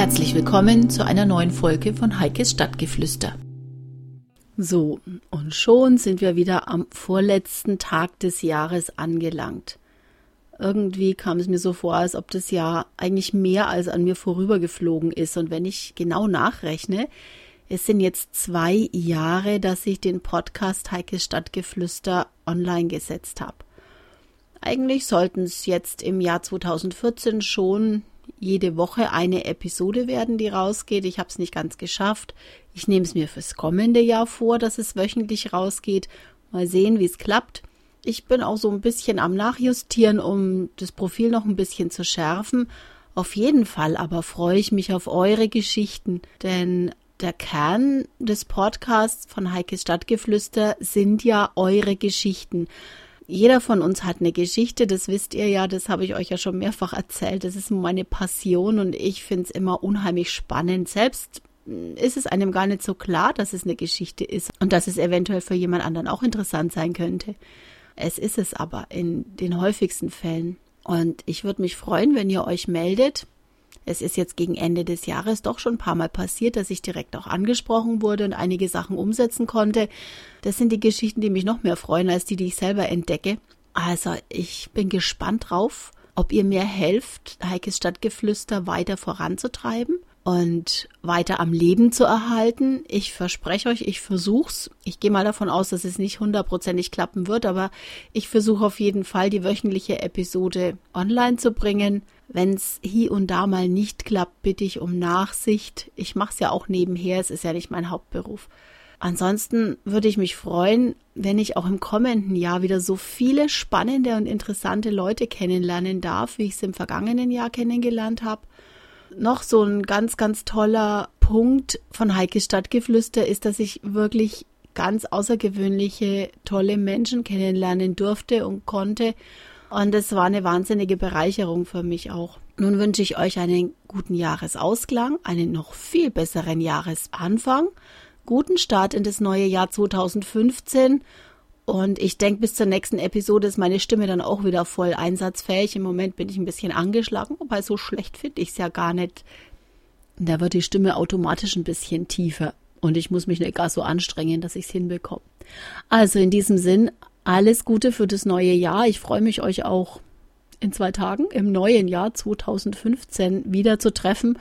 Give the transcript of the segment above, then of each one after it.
Herzlich willkommen zu einer neuen Folge von Heikes Stadtgeflüster. So, und schon sind wir wieder am vorletzten Tag des Jahres angelangt. Irgendwie kam es mir so vor, als ob das Jahr eigentlich mehr als an mir vorübergeflogen ist. Und wenn ich genau nachrechne, es sind jetzt zwei Jahre, dass ich den Podcast Heikes Stadtgeflüster online gesetzt habe. Eigentlich sollten es jetzt im Jahr 2014 schon jede Woche eine Episode werden, die rausgeht. Ich habe es nicht ganz geschafft. Ich nehme es mir fürs kommende Jahr vor, dass es wöchentlich rausgeht. Mal sehen, wie es klappt. Ich bin auch so ein bisschen am Nachjustieren, um das Profil noch ein bisschen zu schärfen. Auf jeden Fall aber freue ich mich auf eure Geschichten, denn der Kern des Podcasts von Heikes Stadtgeflüster sind ja eure Geschichten. Jeder von uns hat eine Geschichte, das wisst ihr ja, das habe ich euch ja schon mehrfach erzählt. Das ist meine Passion und ich finde es immer unheimlich spannend. Selbst hm, ist es einem gar nicht so klar, dass es eine Geschichte ist und dass es eventuell für jemand anderen auch interessant sein könnte. Es ist es aber in den häufigsten Fällen. Und ich würde mich freuen, wenn ihr euch meldet. Es ist jetzt gegen Ende des Jahres doch schon ein paar Mal passiert, dass ich direkt auch angesprochen wurde und einige Sachen umsetzen konnte. Das sind die Geschichten, die mich noch mehr freuen als die, die ich selber entdecke. Also ich bin gespannt drauf, ob ihr mir helft, Heikes Stadtgeflüster weiter voranzutreiben und weiter am Leben zu erhalten. Ich verspreche euch, ich versuch's. Ich gehe mal davon aus, dass es nicht hundertprozentig klappen wird, aber ich versuche auf jeden Fall, die wöchentliche Episode online zu bringen. Wenn es hier und da mal nicht klappt, bitte ich um Nachsicht. Ich mache es ja auch nebenher, es ist ja nicht mein Hauptberuf. Ansonsten würde ich mich freuen, wenn ich auch im kommenden Jahr wieder so viele spannende und interessante Leute kennenlernen darf, wie ich es im vergangenen Jahr kennengelernt habe. Noch so ein ganz, ganz toller Punkt von Heike Stadtgeflüster ist, dass ich wirklich ganz außergewöhnliche, tolle Menschen kennenlernen durfte und konnte und es war eine wahnsinnige Bereicherung für mich auch. Nun wünsche ich euch einen guten Jahresausklang, einen noch viel besseren Jahresanfang, guten Start in das neue Jahr 2015 und ich denke, bis zur nächsten Episode ist meine Stimme dann auch wieder voll einsatzfähig. Im Moment bin ich ein bisschen angeschlagen, wobei so schlecht finde ich es ja gar nicht. Da wird die Stimme automatisch ein bisschen tiefer. Und ich muss mich nicht gar so anstrengen, dass ich es hinbekomme. Also in diesem Sinn, alles Gute für das neue Jahr. Ich freue mich, euch auch in zwei Tagen im neuen Jahr 2015 wieder zu treffen.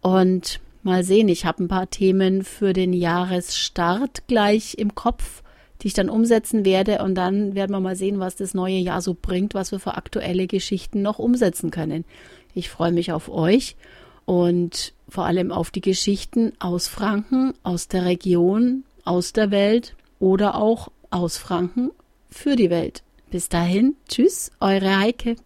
Und mal sehen, ich habe ein paar Themen für den Jahresstart gleich im Kopf, die ich dann umsetzen werde. Und dann werden wir mal sehen, was das neue Jahr so bringt, was wir für aktuelle Geschichten noch umsetzen können. Ich freue mich auf euch und vor allem auf die Geschichten aus Franken, aus der Region, aus der Welt oder auch aus Franken für die Welt. Bis dahin, tschüss, eure Heike.